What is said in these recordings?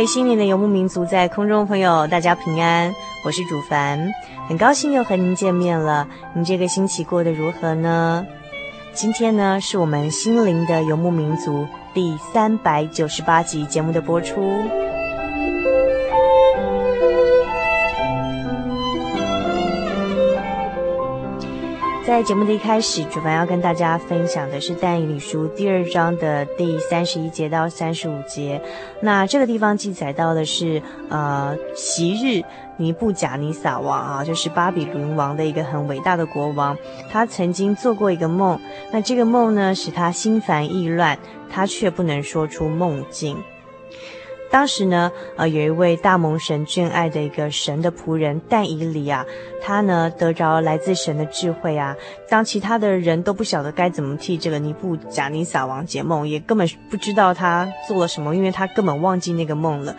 位心灵的游牧民族，在空中朋友，大家平安，我是主凡，很高兴又和您见面了。您这个星期过得如何呢？今天呢，是我们心灵的游牧民族第三百九十八集节目的播出。在节目的一开始，主凡要跟大家分享的是但以理书第二章的第三十一节到三十五节。那这个地方记载到的是，呃，昔日尼布甲尼撒王啊，就是巴比伦王的一个很伟大的国王，他曾经做过一个梦。那这个梦呢，使他心烦意乱，他却不能说出梦境。当时呢，呃，有一位大蒙神眷爱的一个神的仆人但以里啊，他呢得着来自神的智慧啊。当其他的人都不晓得该怎么替这个尼布贾尼撒王解梦，也根本不知道他做了什么，因为他根本忘记那个梦了。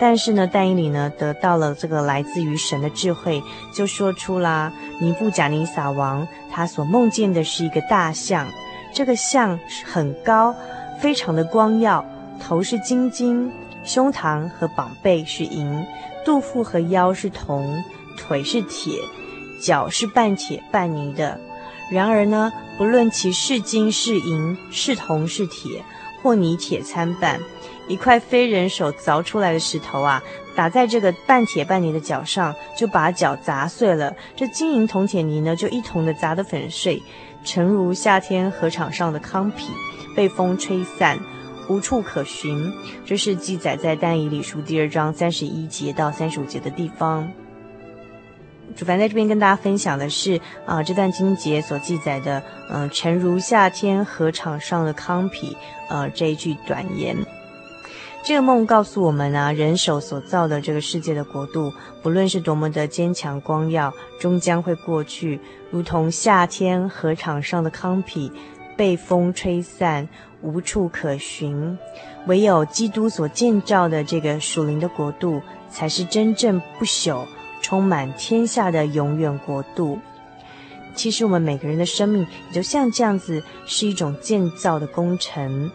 但是呢，但以里呢得到了这个来自于神的智慧，就说出啦，尼布贾尼撒王他所梦见的是一个大象，这个象很高，非常的光耀，头是金金。胸膛和膀背是银，肚腹和腰是铜，腿是铁，脚是半铁半泥的。然而呢，不论其是金是银是铜是铁，或泥铁参半，一块非人手凿出来的石头啊，打在这个半铁半泥的脚上，就把脚砸碎了。这金银铜铁泥呢，就一同的砸得粉碎，诚如夏天河场上的糠皮，被风吹散。无处可寻，这是记载在但以理书第二章三十一节到三十五节的地方。主凡在这边跟大家分享的是啊、这段经节所记载的，嗯、诚如夏天禾场上的糠秕，呃，这一句短言。这个梦告诉我们啊，人手所造的这个世界的国度，不论是多么的坚强光耀，终将会过去，如同夏天禾场上的糠秕，被风吹散。无处可寻，唯有基督所建造的这个属灵的国度，才是真正不朽、充满天下的永远国度。其实我们每个人的生命，也就像这样子，是一种建造的工程。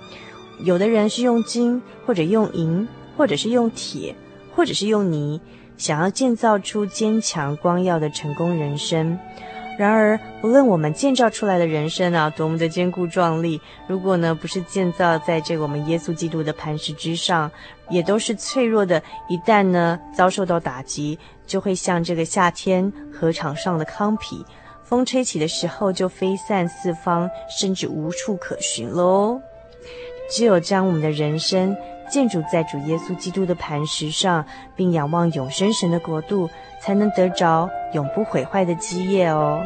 有的人是用金，或者用银，或者是用铁，或者是用泥，想要建造出坚强光耀的成功人生。然而，不论我们建造出来的人生啊，多么的坚固壮丽，如果呢不是建造在这个我们耶稣基督的磐石之上，也都是脆弱的。一旦呢遭受到打击，就会像这个夏天河场上的糠皮，风吹起的时候就飞散四方，甚至无处可寻喽。只有将我们的人生建筑在主耶稣基督的磐石上，并仰望永生神的国度，才能得着永不毁坏的基业哦。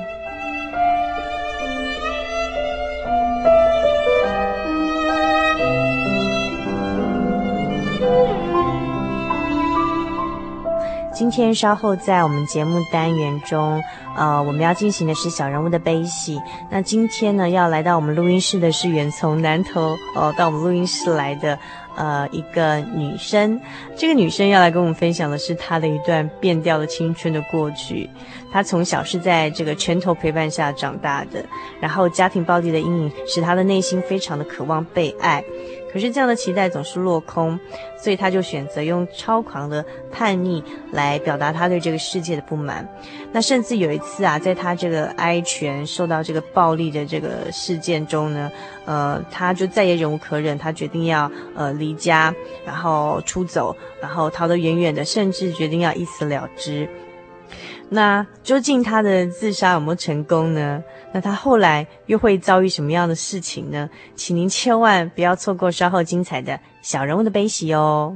今天稍后在我们节目单元中，呃，我们要进行的是小人物的悲喜。那今天呢，要来到我们录音室的是远从南投哦，到我们录音室来的呃一个女生，这个女生要来跟我们分享的是她的一段变调的青春的过去。她从小是在这个拳头陪伴下长大的，然后家庭暴力的阴影使她的内心非常的渴望被爱。可是这样的期待总是落空，所以他就选择用超狂的叛逆来表达他对这个世界的不满。那甚至有一次啊，在他这个挨拳受到这个暴力的这个事件中呢，呃，他就再也忍无可忍，他决定要呃离家，然后出走，然后逃得远远的，甚至决定要一死了之。那究竟他的自杀有没有成功呢？那他后来又会遭遇什么样的事情呢？请您千万不要错过稍后精彩的小人物的悲喜哦。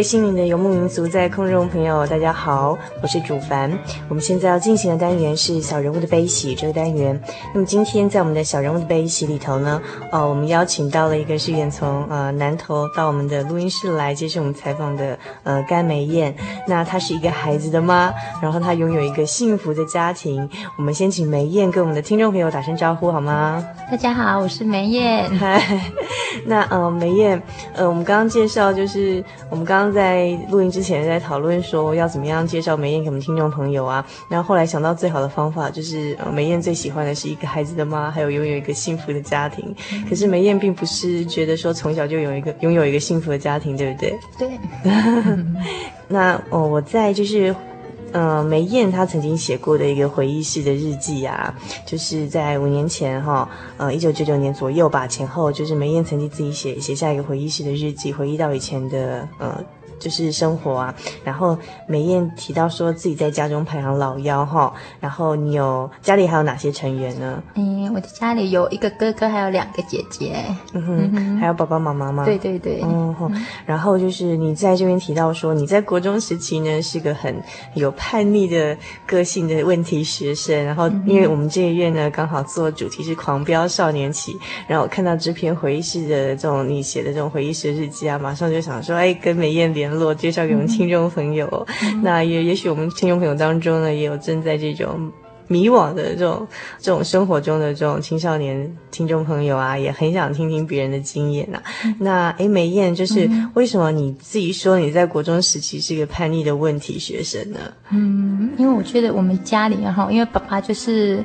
位心灵的游牧民族，在空中朋友，大家好，我是主凡。我们现在要进行的单元是小人物的悲喜这个单元。那么今天在我们的小人物的悲喜里头呢，呃，我们邀请到了一个是远从呃南投到我们的录音室来接受我们采访的呃甘梅燕。那她是一个孩子的妈，然后她拥有一个幸福的家庭。我们先请梅燕跟我们的听众朋友打声招呼好吗？大家好，我是梅燕。嗨，那呃梅燕，呃我们刚刚介绍就是我们。刚刚在录音之前在讨论说要怎么样介绍梅燕给我们听众朋友啊，然后后来想到最好的方法就是，呃，梅燕最喜欢的是一个孩子的妈，还有拥有一个幸福的家庭。可是梅燕并不是觉得说从小就有一个拥有一个幸福的家庭，对不对？对。那哦，我在就是。呃，梅燕她曾经写过的一个回忆式的日记啊，就是在五年前哈，呃，一九九九年左右吧，前后就是梅燕曾经自己写写下一个回忆式的日记，回忆到以前的呃就是生活啊。然后美燕提到说自己在家中排行老幺哈，然后你有家里还有哪些成员呢？嗯，我的家里有一个哥哥，还有两个姐姐。嗯哼，嗯还有爸爸妈妈吗？对对对。嗯哼。然后就是你在这边提到说你在国中时期呢是个很有叛逆的个性的问题学生，然后因为我们这一月呢刚好做主题是狂飙少年期，然后我看到这篇回忆式的这种你写的这种回忆式日记啊，马上就想说哎跟美燕联络，介绍给我们听众朋友。嗯、那也也许我们听众朋友当中呢也有正在这种。迷惘的这种这种生活中的这种青少年听众朋友啊，也很想听听别人的经验呐、啊。嗯、那诶，梅艳，就是为什么你自己说你在国中时期是一个叛逆的问题学生呢？嗯，因为我觉得我们家里哈，因为爸爸就是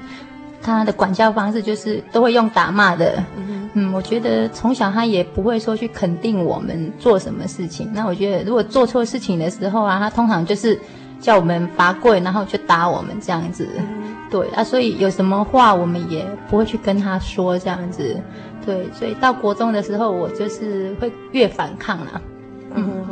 他的管教方式就是都会用打骂的。嗯，嗯，我觉得从小他也不会说去肯定我们做什么事情。那我觉得如果做错事情的时候啊，他通常就是叫我们罚跪，然后去打我们这样子。对啊，所以有什么话我们也不会去跟他说这样子。对，所以到国中的时候，我就是会越反抗啦。嗯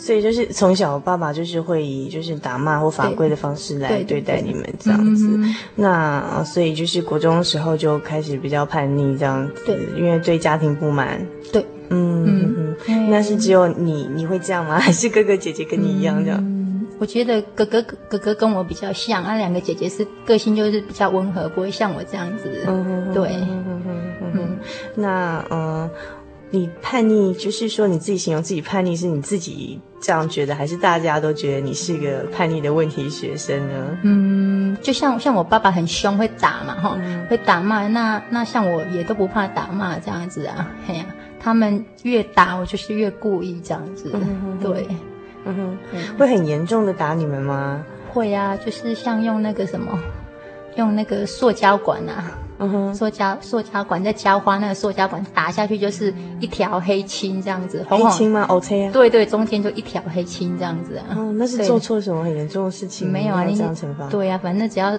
所以就是从小爸爸就是会以就是打骂或罚跪的方式来对待你们这样子。那所以就是国中的时候就开始比较叛逆这样子，对，因为对家庭不满。对，嗯嗯嗯，那是只有你你会这样吗？还是哥哥姐姐跟你一样这样？嗯我觉得哥哥哥哥跟我比较像，那、啊、两个姐姐是个性就是比较温和，不会像我这样子。嗯对，嗯嗯嗯哼。那呃，你叛逆，就是说你自己形容自己叛逆，是你自己这样觉得，还是大家都觉得你是个叛逆的问题学生呢？嗯，就像像我爸爸很凶，会打嘛，哈、嗯，会打骂。那那像我也都不怕打骂这样子啊，嘿呀、啊，他们越打我就是越故意这样子，嗯、哼对。嗯哼，会很严重的打你们吗？会啊，就是像用那个什么，用那个塑胶管啊，嗯哼，塑胶塑胶管在浇花，那个塑胶管打下去就是一条黑青这样子，黑青吗？OK 啊，对对，中间就一条黑青这样子啊。哦，那是做错什么很严重的事情？没有啊，你这样惩罚？对啊，反正只要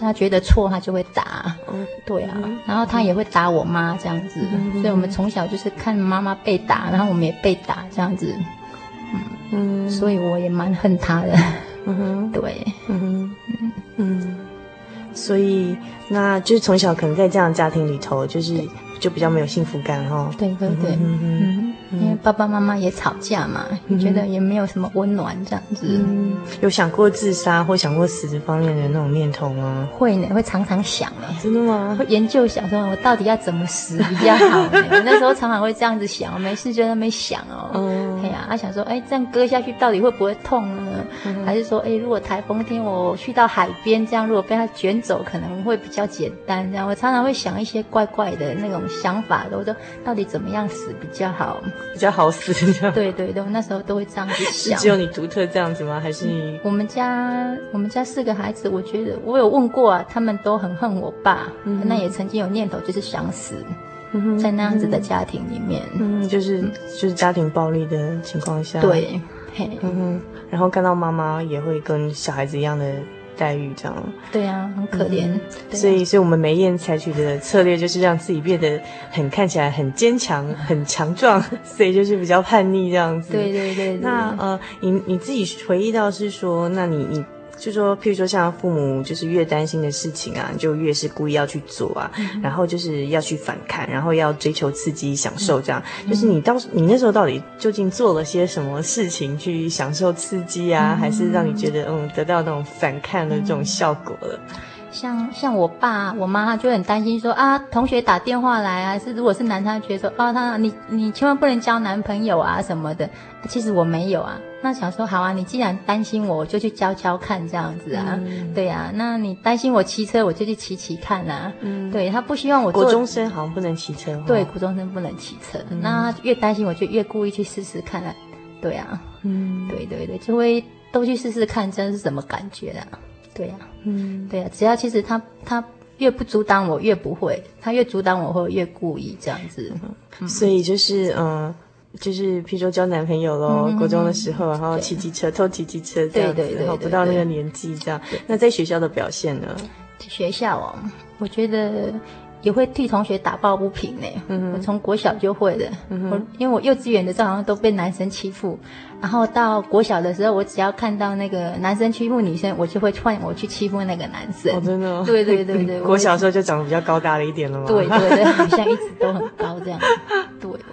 他觉得错，他就会打。嗯，对啊，然后他也会打我妈这样子，所以我们从小就是看妈妈被打，然后我们也被打这样子。嗯，所以我也蛮恨他的。嗯哼，对，嗯哼，嗯嗯，所以那就是从小可能在这样的家庭里头，就是就比较没有幸福感哈。对对对。因为爸爸妈妈也吵架嘛，你觉得也没有什么温暖这样子。嗯，有想过自杀或想过死这方面的那种念头吗？会呢，会常常想呢。真的吗？会研究想说，我到底要怎么死比较好呢？那时候常常会这样子想，我没事就在那边想哦。嗯。哎呀，他想说，哎，这样割下去到底会不会痛呢？还是说，哎，如果台风天我去到海边，这样如果被它卷走，可能会比较简单。这样我常常会想一些怪怪的那种想法，我说到底怎么样死比较好？比较好死，这样。对对对，我那时候都会这样子想。是只有你独特这样子吗？还是你？我们家我们家四个孩子，我觉得我有问过啊，他们都很恨我爸，嗯、那也曾经有念头就是想死，在那样子的家庭里面，嗯，就是就是家庭暴力的情况下，对，嘿，嗯哼，然后看到妈妈也会跟小孩子一样的。待遇这样，对呀，很可怜。所以，所以我们梅艳采取的策略就是让自己变得很看起来很坚强、很强壮，所以就是比较叛逆这样子。对对对。那呃，你你自己回忆到是说，那你你。就说，譬如说，像父母就是越担心的事情啊，就越是故意要去做啊，嗯、然后就是要去反抗，然后要追求刺激、享受这样。嗯、就是你当时，你那时候到底究竟做了些什么事情去享受刺激啊，嗯、还是让你觉得嗯得到那种反抗的这种效果了？像像我爸我妈就很担心说啊，同学打电话来啊，是如果是男生，他觉得说啊，他你你千万不能交男朋友啊什么的。其实我没有啊，那想说好啊，你既然担心我，我就去教教看这样子啊，嗯、对啊，那你担心我骑车，我就去骑骑看啊。嗯，对他不希望我做。国中生好像不能骑车。对，国中生不能骑车，嗯、那他越担心我就越故意去试试看啊。对啊，嗯，对对对，就会都去试试看，这是什么感觉啊？对呀，嗯，对呀，只要其实他他越不阻挡我，越不会；他越阻挡我，会越故意这样子。所以就是嗯，就是譬如说交男朋友喽，国中的时候，然后骑机车偷骑机车这样子，然后不到那个年纪这样。那在学校的表现呢？学校哦，我觉得也会替同学打抱不平呢。嗯、我从国小就会的。嗯、我因为我幼稚园的时候好像都被男生欺负，然后到国小的时候，我只要看到那个男生欺负女生，我就会换我去欺负那个男生。哦，真的、哦？对对对对。国小的时候就长得比较高大了一点了吗？对对对，好像一直都很高这样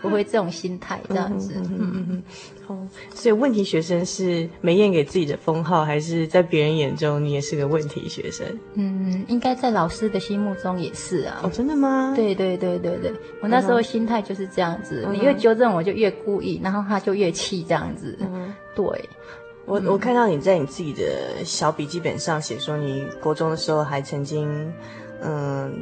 我会这种心态这样子。嗯嗯嗯。哦，所以问题学生是梅艳给自己的封号，还是在别人眼中你也是个问题学生？嗯，应该在老师的心目中也是啊。哦，真的吗？对对对对对，我那时候心态就是这样子，嗯、你越纠正我就越故意，然后他就越气这样子。嗯，对。我我看到你在你自己的小笔记本上写说，你国中的时候还曾经嗯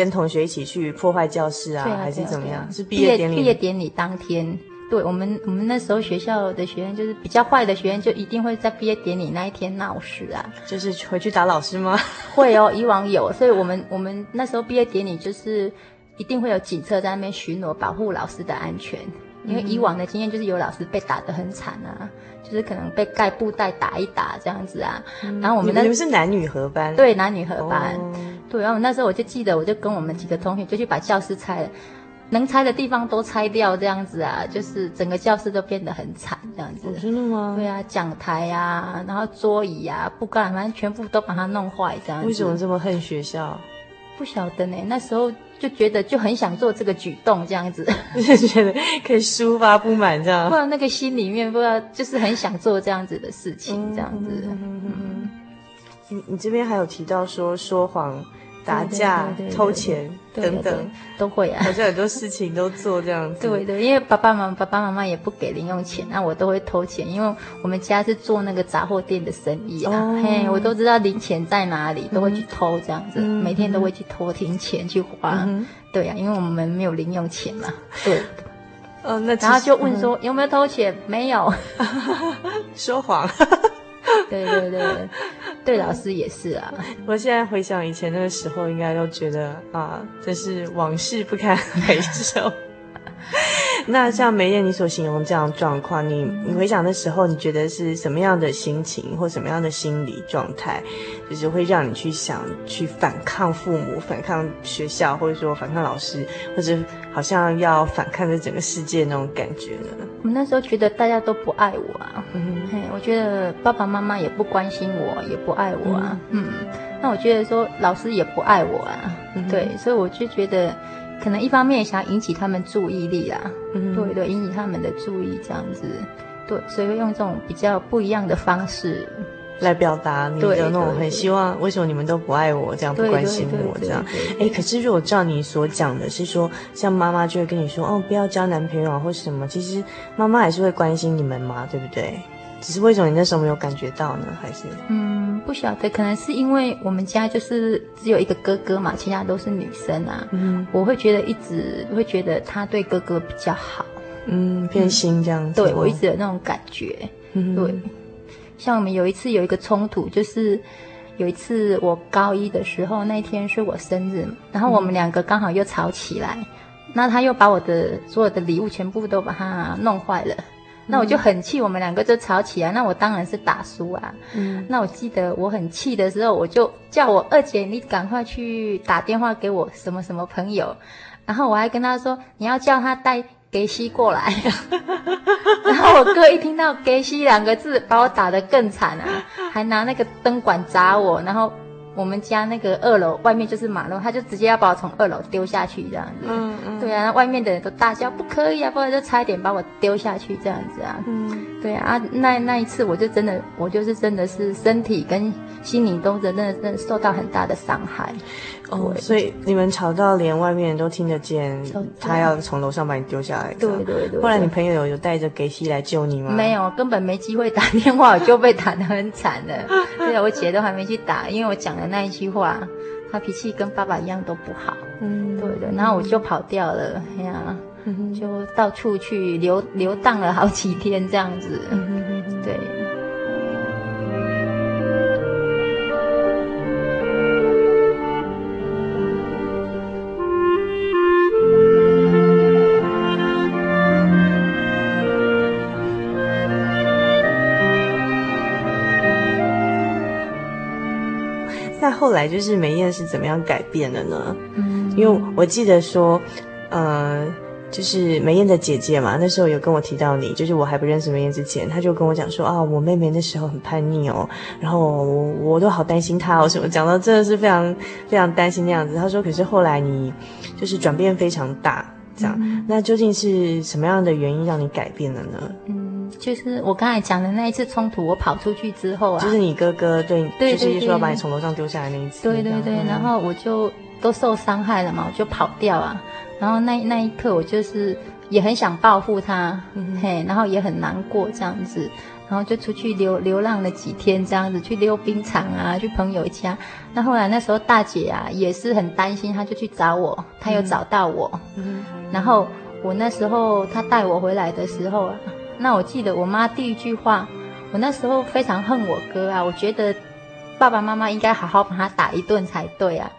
跟同学一起去破坏教室啊，啊还是怎么样？啊、是毕业典礼毕业典礼当天。对我们，我们那时候学校的学生就是比较坏的学生，就一定会在毕业典礼那一天闹事啊。就是回去打老师吗？会哦，以往有，所以我们我们那时候毕业典礼就是一定会有警车在那边巡逻，保护老师的安全。因为以往的经验就是有老师被打得很惨啊，就是可能被盖布袋打一打这样子啊。然后我们那你们是男女合班？对，男女合班。哦、对，然后那时候我就记得，我就跟我们几个同学就去把教室拆了。能拆的地方都拆掉，这样子啊，就是整个教室都变得很惨，这样子。哦、真的吗？对啊，讲台啊，然后桌椅啊，不干，反正全部都把它弄坏，这样子。为什么这么恨学校？不晓得呢。那时候就觉得就很想做这个举动，这样子。就觉得可以抒发不满，这样。不然那个心里面不知道，就是很想做这样子的事情，这样子。嗯嗯嗯。你你这边还有提到说说谎。打架、偷钱等等都会啊，好像很多事情都做这样子。对对，因为爸爸妈妈爸爸妈妈也不给零用钱，那我都会偷钱，因为我们家是做那个杂货店的生意啊，哦、嘿，我都知道零钱在哪里，都会去偷这样子，嗯、每天都会去偷零钱去花。嗯、对呀、啊，因为我们没有零用钱嘛。对。哦，那然后就问说、嗯、有没有偷钱？没有，说谎。对 对对，对老师也是啊。我现在回想以前那个时候，应该都觉得啊，真是往事不堪回首。那像梅燕你所形容这样状况，你你回想的时候，你觉得是什么样的心情或什么样的心理状态，就是会让你去想去反抗父母、反抗学校，或者说反抗老师，或者好像要反抗这整个世界那种感觉呢？我们那时候觉得大家都不爱我啊，我觉得爸爸妈妈也不关心我，也不爱我啊，嗯，嗯，那我觉得说老师也不爱我啊，嗯、对，所以我就觉得。可能一方面也想要引起他们注意力啦，嗯，对对，引起他们的注意这样子，对，所以会用这种比较不一样的方式来表达你的那种很希望，为什么你们都不爱我，这样不关心我这样，哎，可是如果照你所讲的是说，像妈妈就会跟你说，哦，不要交男朋友啊，或什么，其实妈妈还是会关心你们嘛，对不对？只是为什么你那时候没有感觉到呢？还是嗯，不晓得，可能是因为我们家就是只有一个哥哥嘛，其他都是女生啊。嗯，我会觉得一直会觉得他对哥哥比较好，嗯，偏心这样子。对，我一直有那种感觉。嗯，对。像我们有一次有一个冲突，就是有一次我高一的时候，那天是我生日，然后我们两个刚好又吵起来，那他又把我的所有的礼物全部都把它弄坏了。那我就很气，我们两个就吵起来。那我当然是打输啊。嗯。那我记得我很气的时候，我就叫我二姐，你赶快去打电话给我什么什么朋友。然后我还跟他说，你要叫他带给西过来。然后我哥一听到“给西”两个字，把我打得更惨啊，还拿那个灯管砸我，然后。我们家那个二楼外面就是马路，他就直接要把我从二楼丢下去这样子。嗯嗯。对啊，外面的人都大叫不可以啊，不然就差一点把我丢下去这样子啊。嗯。对啊，那那一次我就真的，我就是真的是身体跟心灵都真的真的受到很大的伤害。哦，所以你们吵到连外面人都听得见，他要从楼上把你丢下来。对对对。后来你朋友有有带着给西来救你吗？没有，根本没机会打电话，我就被打得很惨了。对啊，我姐都还没去打，因为我讲的那一句话，他脾气跟爸爸一样都不好。嗯，对的。然后我就跑掉了，哎呀，就到处去流流荡了好几天这样子。对。后来就是梅燕是怎么样改变的呢？嗯，因因为我记得说，呃。就是梅艳的姐姐嘛，那时候有跟我提到你，就是我还不认识梅艳之前，她就跟我讲说啊，我妹妹那时候很叛逆哦，然后我我都好担心她哦，什么讲到真的是非常非常担心那样子。她说，可是后来你就是转变非常大，这样，嗯、那究竟是什么样的原因让你改变了呢？嗯，就是我刚才讲的那一次冲突，我跑出去之后啊，就是你哥哥对，对，就是说要把你从楼上丢下来那一次，对对对，然后我就都受伤害了嘛，我就跑掉啊。然后那那一刻，我就是也很想报复他，嗯、嘿，然后也很难过这样子，然后就出去流流浪了几天，这样子去溜冰场啊，去朋友家。那后来那时候大姐啊也是很担心，她就去找我，她又找到我。嗯、然后我那时候她带我回来的时候啊，那我记得我妈第一句话，我那时候非常恨我哥啊，我觉得爸爸妈妈应该好好把他打一顿才对啊。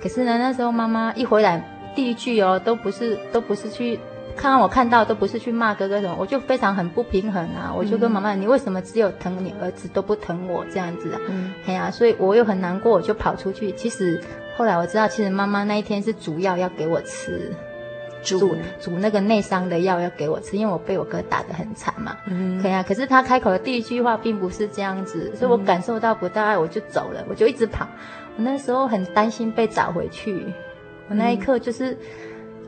可是呢，那时候妈妈一回来。第一句哦，都不是，都不是去看看我看到，都不是去骂哥哥什么，我就非常很不平衡啊！我就跟妈妈，嗯、你为什么只有疼你儿子都不疼我这样子啊？嗯，哎呀，所以我又很难过，我就跑出去。其实后来我知道，其实妈妈那一天是煮药要给我吃，煮煮那个内伤的药要给我吃，因为我被我哥打得很惨嘛。嗯，对啊。可是他开口的第一句话并不是这样子，所以我感受到不到爱，我就走了，我就一直跑。我那时候很担心被找回去。我那一刻就是，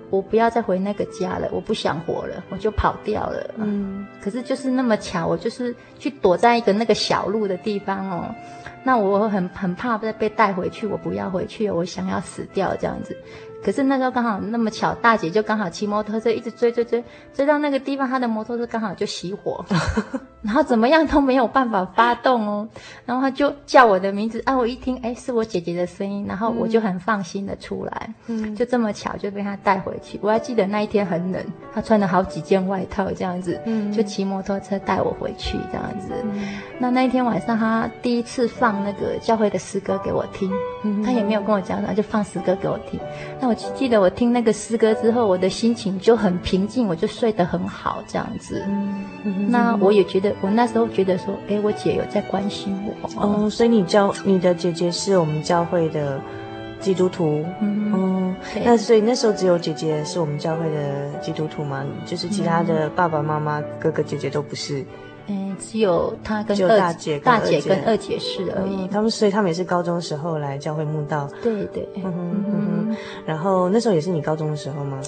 我不要再回那个家了，我不想活了，我就跑掉了。嗯，可是就是那么巧，我就是去躲在一个那个小路的地方哦。那我很很怕再被带回去，我不要回去，我想要死掉这样子。可是那时候刚好那么巧，大姐就刚好骑摩托车一直追追追，追到那个地方，她的摩托车刚好就熄火，然后怎么样都没有办法发动哦。然后她就叫我的名字，啊，我一听，哎，是我姐姐的声音，然后我就很放心的出来，嗯，就这么巧就被她带回去。我还记得那一天很冷，她穿了好几件外套这样子，嗯，就骑摩托车带我回去这样子。那那一天晚上，她第一次放那个教会的诗歌给我听，她也没有跟我讲，然后就放诗歌给我听。那我记得我听那个诗歌之后，我的心情就很平静，我就睡得很好，这样子。嗯，那我也觉得，我那时候觉得说，哎，我姐有在关心我。哦，所以你教你的姐姐是我们教会的基督徒。嗯，哦，那所以那时候只有姐姐是我们教会的基督徒吗？就是其他的爸爸妈妈、哥哥姐姐都不是。嗯，只有他跟大姐、大姐跟二姐是而已。他们所以他们也是高中时候来教会慕道。对对。然后那时候也是你高中的时候吗？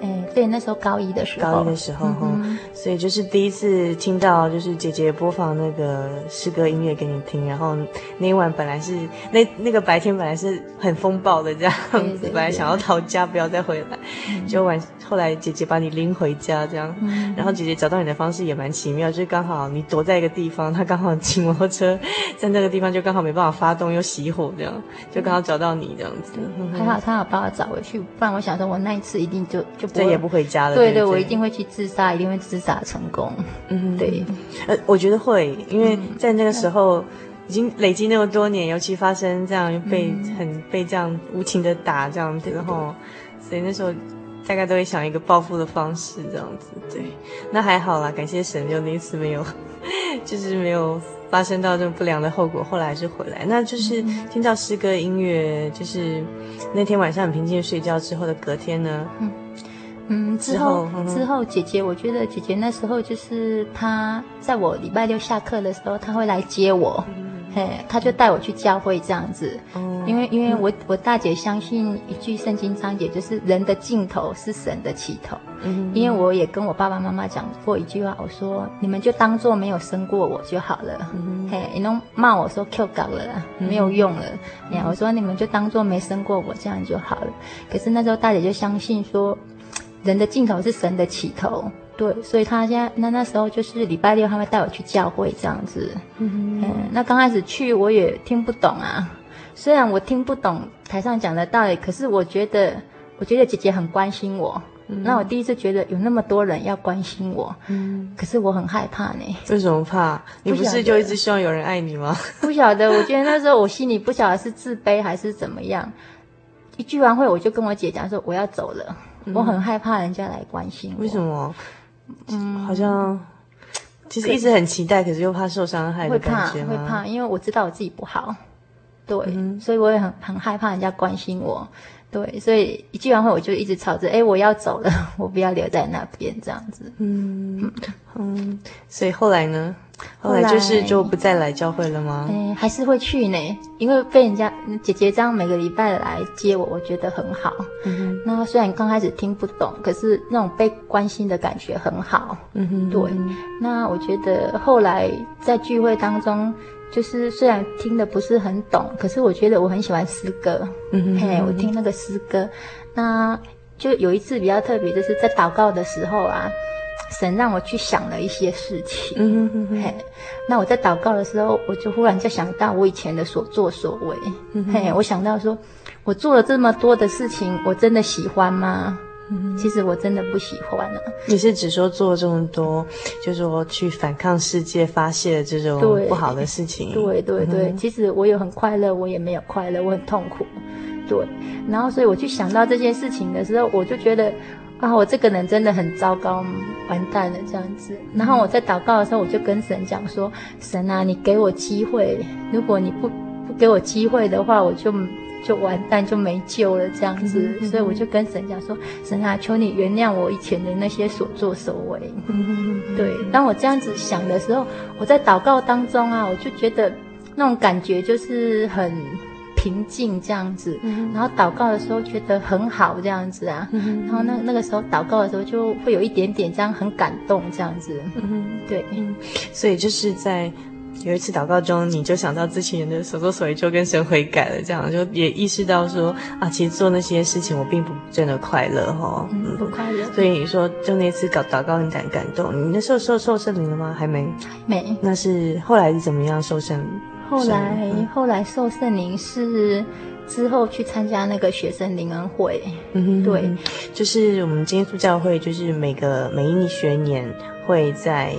哎，对，那时候高一的时候，高一的时候哈，所以就是第一次听到，就是姐姐播放那个诗歌音乐给你听，然后那一晚本来是那那个白天本来是很风暴的这样子，本来想要逃家不要再回来，就晚后来姐姐把你拎回家这样，然后姐姐找到你的方式也蛮奇妙，就是刚好你躲在一个地方，她刚好骑摩托车在那个地方就刚好没办法发动又熄火这样，就刚好找到你这样子，还好她有把我找回去，不然我想说我那一次一定就就。再也不回家了。对对，对，我一定会去自杀，一定会自杀成功。嗯，对。呃，我觉得会，因为在那个时候已经累积那么多年，尤其发生这样被很被这样无情的打这样子，然后，所以那时候大概都会想一个报复的方式这样子。对，那还好啦，感谢神，就那一次没有，就是没有发生到这么不良的后果。后来还是回来，那就是听到诗歌音乐，就是那天晚上很平静的睡觉之后的隔天呢。嗯嗯，之后之后，姐姐，我觉得姐姐那时候就是她，在我礼拜六下课的时候，她会来接我，嘿，他就带我去教会这样子。因为因为我我大姐相信一句圣经章节，就是人的尽头是神的起头。因为我也跟我爸爸妈妈讲过一句话，我说你们就当做没有生过我就好了。嘿，你能骂我说 Q 搞了，没有用了。呀，我说你们就当做没生过我这样就好了。可是那时候大姐就相信说。人的尽头是神的起头，对，所以他现在那那时候就是礼拜六他会带我去教会这样子，嗯，嗯，那刚开始去我也听不懂啊，虽然我听不懂台上讲的道理，可是我觉得我觉得姐姐很关心我，嗯，那我第一次觉得有那么多人要关心我，嗯，可是我很害怕呢。为什么怕？你不是就一直希望有人爱你吗？不晓得，我觉得那时候我心里不晓得是自卑还是怎么样。一聚完会我就跟我姐讲说我要走了。我很害怕人家来关心我。为什么？嗯，好像其实一直很期待，可是又怕受伤害的感觉？会怕，会怕，因为我知道我自己不好，对，嗯、所以我也很很害怕人家关心我。对，所以一聚完会我就一直吵着，哎，我要走了，我不要留在那边这样子。嗯嗯，所以后来呢？后来就是就不再来教会了吗？嗯，还是会去呢，因为被人家姐姐这样每个礼拜来接我，我觉得很好。嗯哼，那虽然刚开始听不懂，可是那种被关心的感觉很好。嗯哼，对。那我觉得后来在聚会当中，就是虽然听的不是很懂，可是我觉得我很喜欢诗歌。嗯哼，嘿，我听那个诗歌，那就有一次比较特别，就是在祷告的时候啊。神让我去想了一些事情，嗯哼哼嘿，那我在祷告的时候，我就忽然就想到我以前的所作所为，嘿，我想到说，我做了这么多的事情，我真的喜欢吗？嗯、其实我真的不喜欢啊。你是只说做了这么多，就是说去反抗世界发泄这种不好的事情？对 对对，对嗯、其实我有很快乐，我也没有快乐，我很痛苦，对。然后所以我去想到这件事情的时候，我就觉得。啊，我这个人真的很糟糕，完蛋了这样子。然后我在祷告的时候，我就跟神讲说：“神啊，你给我机会，如果你不不给我机会的话，我就就完蛋，就没救了这样子。嗯哼”所以我就跟神讲说：“神啊，求你原谅我以前的那些所作所为。嗯哼”对，当我这样子想的时候，我在祷告当中啊，我就觉得那种感觉就是很。平静这样子，然后祷告的时候觉得很好这样子啊，然后那那个时候祷告的时候就会有一点点这样很感动这样子，对，所以就是在有一次祷告中，你就想到之前的所作所为，就跟神悔改了，这样就也意识到说啊，其实做那些事情我并不真的快乐哈，嗯，不快乐。所以你说就那次搞祷告很感感动，你那时候受受圣灵了吗？还没，没。那是后来是怎么样受圣灵？后来，嗯、后来受圣灵是之后去参加那个学生灵恩会，嗯，对，就是我们基督教会，就是每个每一学年会在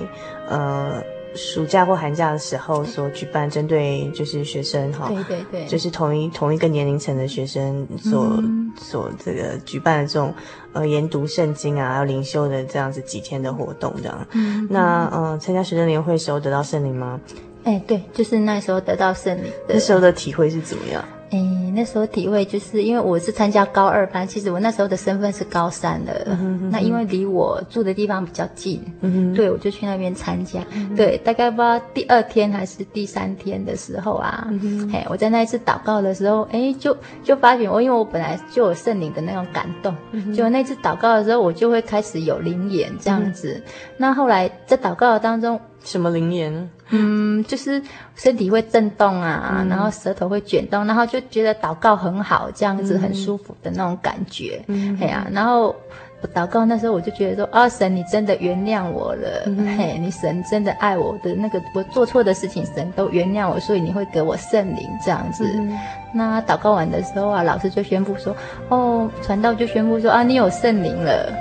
呃暑假或寒假的时候所举办，针对就是学生哈，对对对，就是同一同一个年龄层的学生所、嗯、所这个举办的这种呃研读圣经啊，还有灵修的这样子几天的活动这样，嗯，那呃参加学生灵恩会的时候得到圣灵吗？哎，对，就是那时候得到圣灵的。那时候的体会是怎么样？哎，那时候体会就是因为我是参加高二班，其实我那时候的身份是高三的。嗯、哼哼，那因为离我住的地方比较近，嗯、对，我就去那边参加。嗯、对，大概不知道第二天还是第三天的时候啊，嗯、嘿，我在那一次祷告的时候，哎，就就发觉我，因为我本来就有圣灵的那种感动，嗯、就那次祷告的时候，我就会开始有灵言这样子。嗯、那后来在祷告的当中。什么灵言？嗯，就是身体会震动啊，嗯、然后舌头会卷动，然后就觉得祷告很好，这样子很舒服的那种感觉。嗯，哎呀、啊，然后我祷告那时候我就觉得说，啊，神你真的原谅我了，嗯、嘿，你神真的爱我的那个我做错的事情，神都原谅我，所以你会给我圣灵这样子。嗯、那祷告完的时候啊，老师就宣布说，哦，传道就宣布说，啊，你有圣灵了。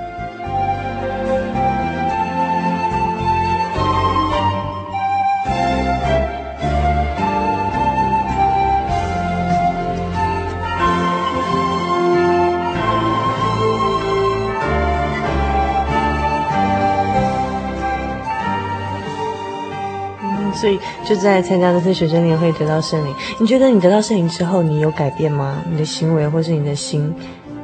所以就在参加这次学生年会得到圣灵。你觉得你得到圣灵之后，你有改变吗？你的行为或是你的心？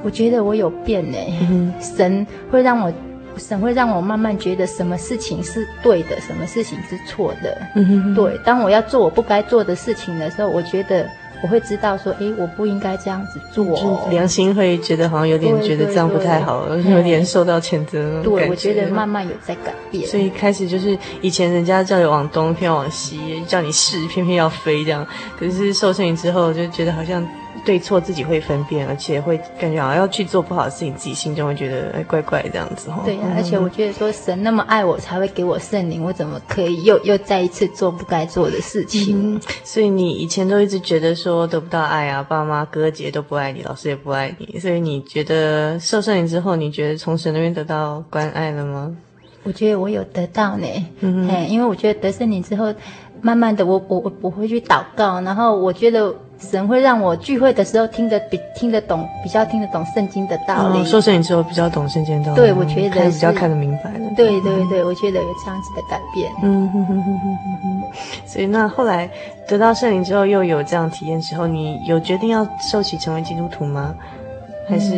我觉得我有变呢。嗯、神会让我，神会让我慢慢觉得什么事情是对的，什么事情是错的。嗯哼哼对，当我要做我不该做的事情的时候，我觉得。我会知道说，诶，我不应该这样子做，哦。良心会觉得好像有点觉得这样不太好，对对对，有点受到谴责对，我觉得慢慢有在改变。所以开始就是以前人家叫你往东，偏往西，叫你试，偏偏要飞这样。可是受圣灵之后，就觉得好像。对错自己会分辨，而且会感觉好像要去做不好的事情，自己心中会觉得哎怪怪这样子哈。对呀、啊，嗯、而且我觉得说神那么爱我，才会给我圣灵，我怎么可以又又再一次做不该做的事情？嗯、所以你以前都一直觉得说得不到爱啊，爸妈哥哥姐姐都不爱你，老师也不爱你，所以你觉得受圣灵之后，你觉得从神那边得到关爱了吗？我觉得我有得到呢，嗯哼，因为我觉得得圣灵之后，慢慢的我我我我会去祷告，然后我觉得。神会让我聚会的时候听得比听得懂，比较听得懂圣经的道理。受圣灵之后比较懂圣经的道理。对，我觉得比较看得明白了。对对对，我觉得有这样子的改变。嗯哼哼哼哼哼。所以那后来得到圣灵之后，又有这样体验之后，你有决定要受洗成为基督徒吗？还是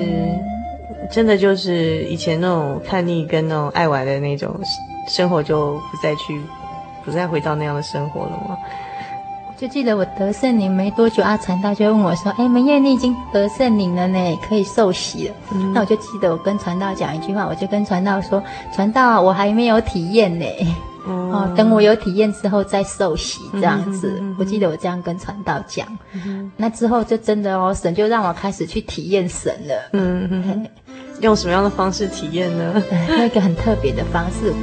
真的就是以前那种叛逆跟那种爱玩的那种生活就不再去，不再回到那样的生活了吗？就记得我得圣灵没多久，阿传道就问我说：“哎，梅艳，你已经得圣灵了呢，可以受洗了。嗯”那我就记得我跟传道讲一句话，我就跟传道说：“传道，我还没有体验呢，嗯、哦，等我有体验之后再受洗这样子。嗯哼嗯哼”我记得我这样跟传道讲。嗯、那之后就真的哦，神就让我开始去体验神了。嗯嗯，用什么样的方式体验呢？那个很特别的方式。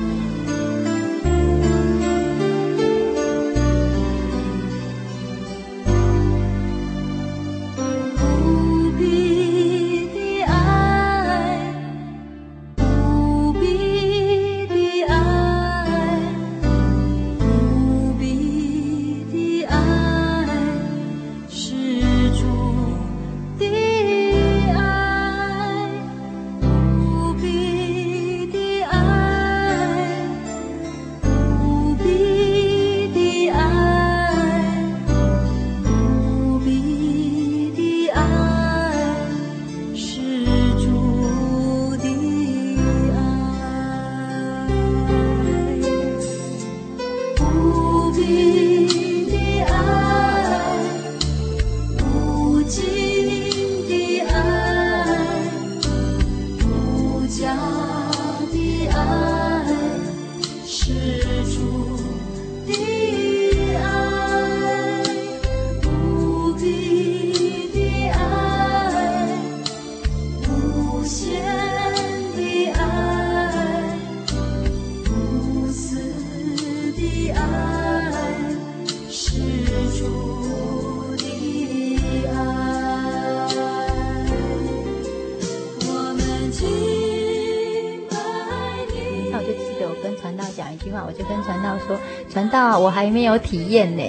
我还没有体验呢，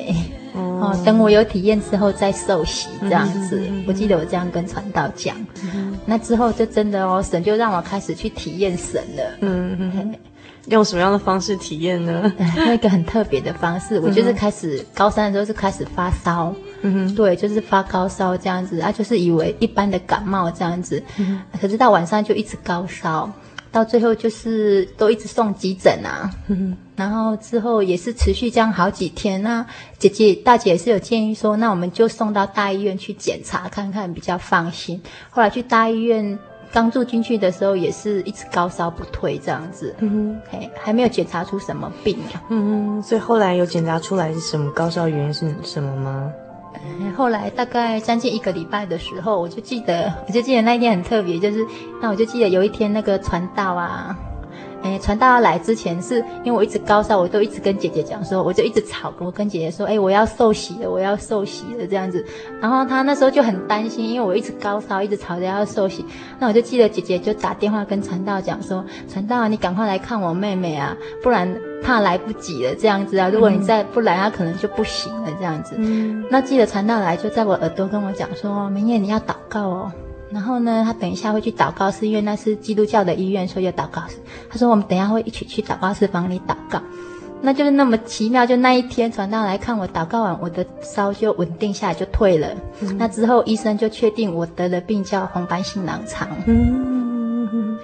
哦，等我有体验之后再受洗这样子。我记得我这样跟传道讲，嗯、那之后就真的哦，神就让我开始去体验神了。嗯用什么样的方式体验呢？那个很特别的方式，我就是开始高三的时候是开始发烧，嗯哼，对，就是发高烧这样子啊，就是以为一般的感冒这样子，嗯、可是到晚上就一直高烧。到最后就是都一直送急诊啊，嗯、然后之后也是持续这样好几天。那姐姐大姐也是有建议说，那我们就送到大医院去检查看看比较放心。后来去大医院刚住进去的时候，也是一直高烧不退这样子，嗯哼，还没有检查出什么病啊。嗯哼，所以后来有检查出来是什么高烧原因是什么吗？后来大概将近一个礼拜的时候，我就记得，我就记得那一天很特别，就是那我就记得有一天那个传道啊。哎，传道要来之前，是因为我一直高烧，我都一直跟姐姐讲说，我就一直吵，我跟姐姐说，哎，我要受洗了，我要受洗了这样子。然后她那时候就很担心，因为我一直高烧，一直吵着要受洗。那我就记得姐姐就打电话跟传道讲说，传道啊，你赶快来看我妹妹啊，不然怕来不及了这样子啊。如果你再不来，她可能就不行了这样子。嗯。那记得传道来就在我耳朵跟我讲说，明夜你要祷告哦。然后呢，他等一下会去祷告室，因为那是基督教的医院，所以有祷告室。他说我们等一下会一起去祷告室帮你祷告。那就是那么奇妙，就那一天传道来看我祷告完，我的烧就稳定下来，就退了。嗯、那之后医生就确定我得了病叫红斑性狼疮。嗯，嗯，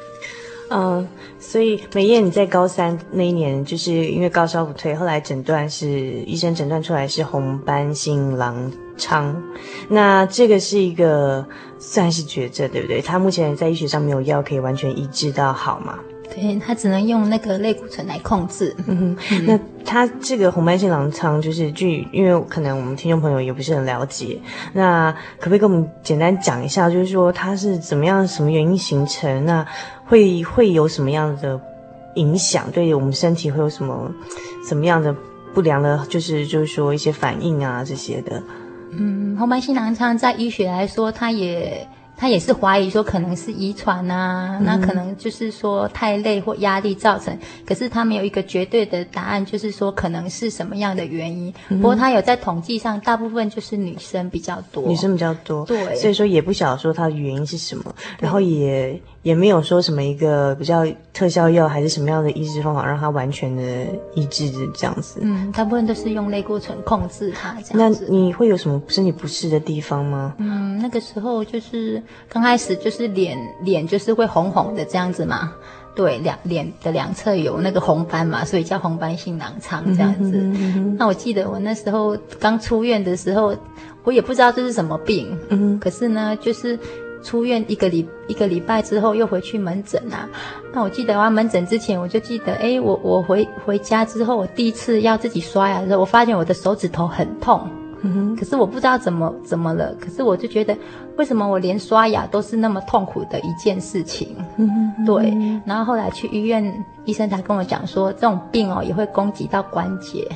嗯，所以美艳你在高三那一年，就是因为高烧不退，后来诊断是医生诊断出来是红斑性狼疮。那这个是一个。算是绝症，对不对？他目前在医学上没有药可以完全医治到好嘛？对，他只能用那个类固醇来控制。嗯哼，嗯，那他这个红斑性狼疮，就是据，因为可能我们听众朋友也不是很了解，那可不可以跟我们简单讲一下，就是说它是怎么样、什么原因形成？那会会有什么样的影响？对我们身体会有什么什么样的不良的，就是就是说一些反应啊这些的。嗯，红斑性狼疮在医学来说，它也。他也是怀疑说可能是遗传呐，那可能就是说太累或压力造成，可是他没有一个绝对的答案，就是说可能是什么样的原因。不过他有在统计上，大部分就是女生比较多，女生比较多，对，所以说也不晓得说它的原因是什么，然后也也没有说什么一个比较特效药还是什么样的医治方法让它完全的医治这样子。嗯，大部分都是用类固醇控制它这样子。那你会有什么身体不适的地方吗？嗯，那个时候就是。刚开始就是脸脸就是会红红的这样子嘛。对，两脸的两侧有那个红斑嘛，所以叫红斑性狼疮这样子。嗯嗯嗯、那我记得我那时候刚出院的时候，我也不知道这是什么病。嗯，可是呢，就是出院一个礼一个礼拜之后又回去门诊啊。那我记得我要门诊之前，我就记得，哎，我我回回家之后，我第一次要自己刷牙的时候，我发现我的手指头很痛。嗯，可是我不知道怎么怎么了，可是我就觉得，为什么我连刷牙都是那么痛苦的一件事情？嗯，对。然后后来去医院，医生才跟我讲说，这种病哦也会攻击到关节。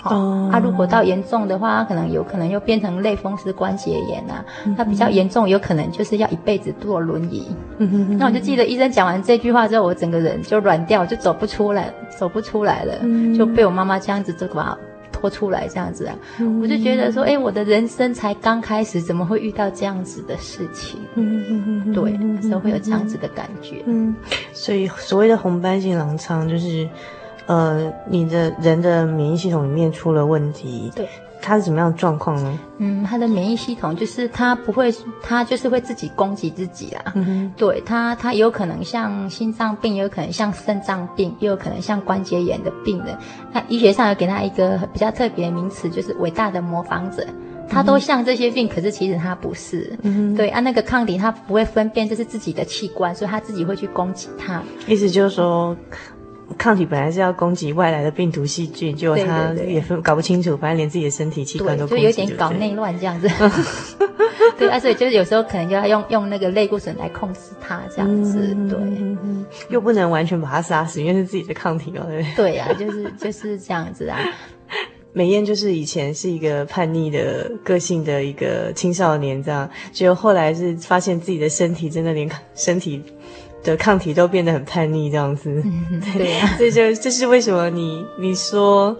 好、哦，啊，如果到严重的话，可能有可能又变成类风湿关节炎啊。那、嗯、哼比较严重，有可能就是要一辈子坐轮椅。那我就记得医生讲完这句话之后，我整个人就软掉，就走不出来，走不出来了，嗯、就被我妈妈这样子这个。拖出来这样子啊，嗯、我就觉得说，哎，我的人生才刚开始，怎么会遇到这样子的事情？嗯、对，那时候会有这样子的感觉。嗯，所以所谓的红斑性狼疮，就是呃，你的人的免疫系统里面出了问题。对。他是什么样的状况呢？嗯，他的免疫系统就是他不会，他就是会自己攻击自己啊。对他，他有可能像心脏病，也有可能像肾脏病，也有可能像关节炎的病人。那医学上有给他一个比较特别的名词，就是伟大的模仿者。他都像这些病，嗯、可是其实他不是。对，按、啊、那个抗体，他不会分辨这是自己的器官，所以他自己会去攻击他。意思就是说。抗体本来是要攻击外来的病毒细菌，结果他也分搞不清楚，反正连自己的身体器官都攻击，就有点搞内乱这样子。对啊，所以就是有时候可能就要用用那个类固醇来控制它这样子，对。又不能完全把它杀死，因为是自己的抗体哦，对。对啊，就是就是这样子啊。美艳就是以前是一个叛逆的个性的一个青少年，这样，结果后来是发现自己的身体真的连身体。的抗体都变得很叛逆，这样子，嗯、对呀，这就这是为什么你你说，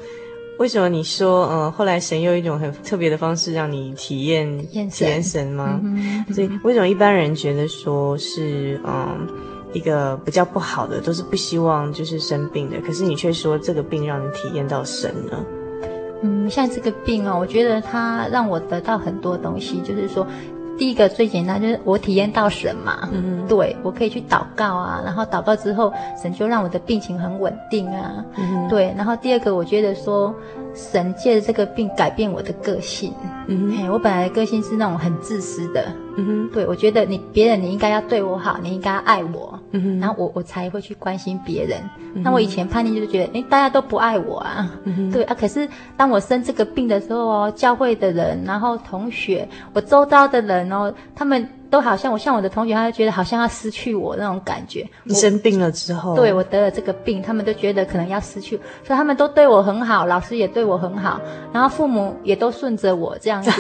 为什么你说，嗯，后来神用一种很特别的方式让你体验体验神吗？嗯嗯、所以为什么一般人觉得说是嗯一个比较不好的，都是不希望就是生病的，可是你却说这个病让你体验到神呢？嗯，像这个病哦，我觉得它让我得到很多东西，就是说。第一个最简单就是我体验到神嘛，嗯，对，我可以去祷告啊，然后祷告之后，神就让我的病情很稳定啊，嗯，对，然后第二个我觉得说。神借着这个病改变我的个性，嗯。哼，我本来的个性是那种很自私的，嗯哼，对，我觉得你别人你应该要对我好，你应该要爱我，嗯哼，然后我我才会去关心别人。嗯，那我以前叛逆就是觉得，哎，大家都不爱我啊，对啊。可是当我生这个病的时候哦，教会的人，然后同学，我周遭的人哦，他们。都好像我像我的同学，他就觉得好像要失去我那种感觉。你生病了之后，对，我得了这个病，他们都觉得可能要失去，所以 他们都对我很好，老师也对我很好，然后父母也都顺着我这样子。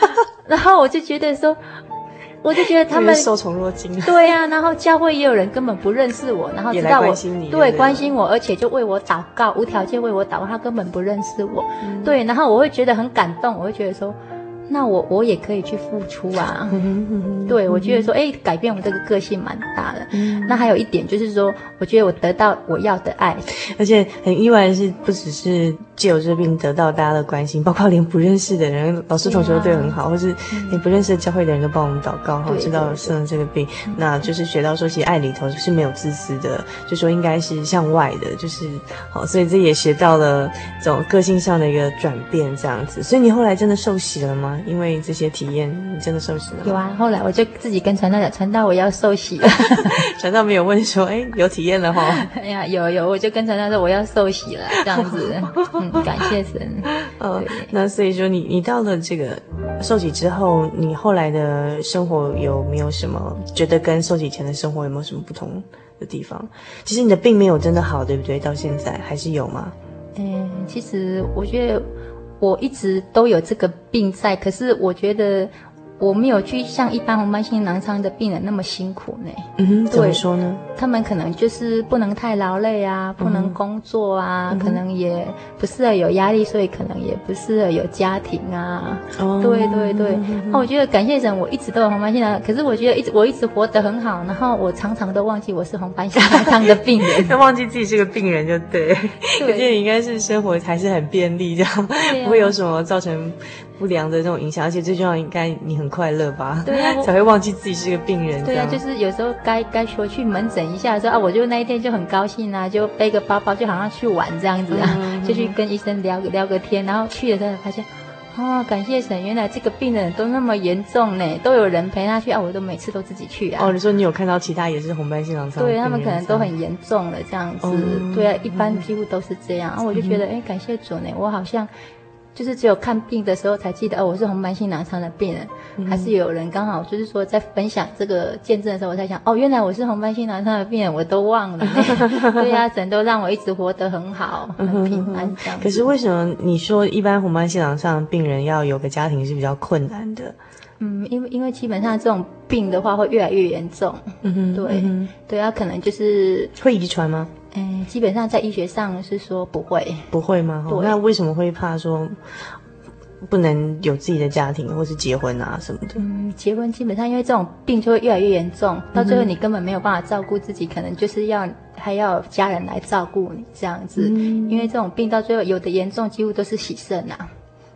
然后我就觉得说，我就觉得他 们受宠若惊。对呀、啊，然后教会也有人根本不认识我，然后知道我对，关心我，而且就为我祷告，无条件为我祷告，他根本不认识我。嗯、对，然后我会觉得很感动，我会觉得说。那我我也可以去付出啊，对，我觉得说，哎，改变我这个个性蛮大的。那还有一点就是说，我觉得我得到我要的爱，而且很意外的是，不只是借由这病得到大家的关心，包括连不认识的人，老师同学都对我很好，或是连不认识的教会的人都帮我们祷告，哈，知道生了这个病，那就是学到说，其实爱里头是没有自私的，就说应该是向外的，就是好，所以这也学到了这种个性上的一个转变，这样子。所以你后来真的受洗了吗？因为这些体验，你真的受洗了吗？有啊，后来我就自己跟传道讲，传道我要受洗了。传道没有问说，哎，有体验了哈？哎呀，有有，我就跟传道说我要受洗了，这样子。嗯，感谢神。呃，那所以说你你到了这个受洗之后，你后来的生活有没有什么觉得跟受洗前的生活有没有什么不同的地方？其实你的病没有真的好，对不对？到现在还是有吗？嗯，其实我觉得。我一直都有这个病在，可是我觉得。我没有去像一般红斑性狼疮的病人那么辛苦呢。嗯怎么说呢？他们可能就是不能太劳累啊，不能工作啊，嗯、可能也不适合有压力，所以可能也不适合有家庭啊。哦，对对对。那、我觉得感谢神，我一直都有红斑性狼疮，可是我觉得一直我一直活得很好，然后我常常都忘记我是红斑性狼疮的病人，他 忘记自己是个病人就对。对，可见你应该是生活还是很便利，这样、啊、不会有什么造成不良的这种影响，而且最重要应该你很很快乐吧？对啊，才会忘记自己是个病人。对啊，就是有时候该该说去门诊一下的时候啊，我就那一天就很高兴啊，就背个包包，就好像去玩这样子啊，嗯、就去跟医生聊聊个天，然后去了之后发现。哦，感谢神，原来这个病人都那么严重呢，都有人陪他去啊，我都每次都自己去啊。哦，你说你有看到其他也是红斑性狼疮？对，他们可能都很严重了这样子，哦、对啊，一般几乎都是这样。啊，我就觉得，哎、嗯，感谢主呢，我好像。就是只有看病的时候才记得哦，我是红斑性狼疮的病人，嗯、还是有人刚好就是说在分享这个见证的时候，我才想哦，原来我是红斑性狼疮的病人，我都忘了。对呀、啊，神都让我一直活得很好，很平安这样。可是为什么你说一般红斑性狼疮的病人要有个家庭是比较困难的？嗯，因为因为基本上这种病的话会越来越严重。嗯哼，对，嗯、对，他可能就是会遗传吗？嗯，基本上在医学上是说不会，不会吗？对那为什么会怕说不能有自己的家庭，或是结婚啊什么的？嗯，结婚基本上因为这种病就会越来越严重，到最后你根本没有办法照顾自己，嗯、可能就是要还要家人来照顾你这样子。嗯、因为这种病到最后有的严重几乎都是洗肾啊。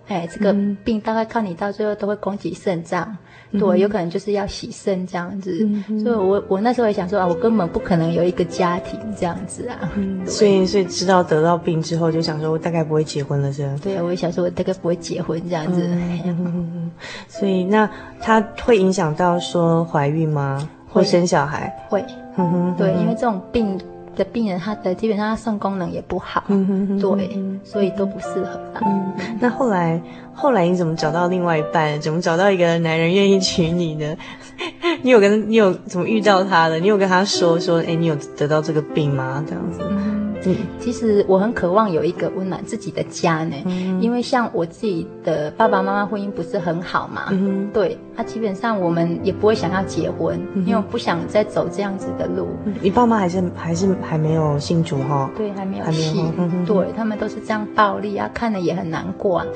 哎，这个病大概看你到最后都会攻击肾脏，嗯、对，有可能就是要洗肾这样子。嗯、所以我我那时候也想说啊，我根本不可能有一个家庭这样子啊。嗯、所以所以知道得到病之后，就想说我大概不会结婚了，是吧？对，我也想说我大概不会结婚这样子。嗯、所以那它会影响到说怀孕吗？或生小孩？会。会对，因为这种病。的病人，他的基本上他肾功能也不好，嗯、哼哼对，所以都不适合、那后来后来你怎么找到另外一半？怎么找到一个男人愿意娶你呢？你有跟你有怎么遇到他的？你有跟他说说，哎，你有得到这个病吗？这样子。嗯嗯，其实我很渴望有一个温暖自己的家呢，嗯、因为像我自己的爸爸妈妈婚姻不是很好嘛，嗯、对，他、啊、基本上我们也不会想要结婚，嗯、因为我不想再走这样子的路。你爸妈还是还是还没有信主哈？对，还没有信，嗯、对他们都是这样暴力啊，看了也很难过啊。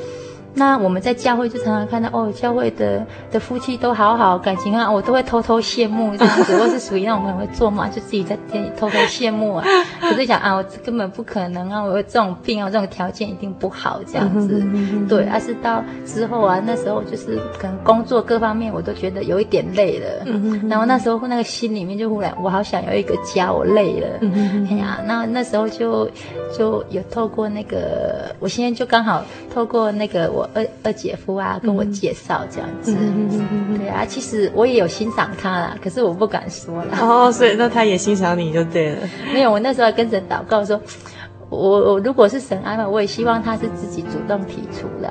那我们在教会就常常看到哦，教会的的夫妻都好好，感情啊，我都会偷偷羡慕这样子。我是属于那种很会做嘛，就自己在店里偷偷羡慕啊。可是想啊，我根本不可能啊，我有这种病啊，这种条件一定不好这样子。对，而、啊、是到之后啊，那时候就是可能工作各方面我都觉得有一点累了。然后那时候那个心里面就忽然，我好想有一个家，我累了。哎呀，那那时候就就有透过那个，我现在就刚好透过那个我。二二姐夫啊，跟我介绍这样子，嗯、对啊，其实我也有欣赏他啦，可是我不敢说啦。哦，所以那他也欣赏你就对了。没有，我那时候跟神祷告说，我我如果是神安排，我也希望他是自己主动提出的。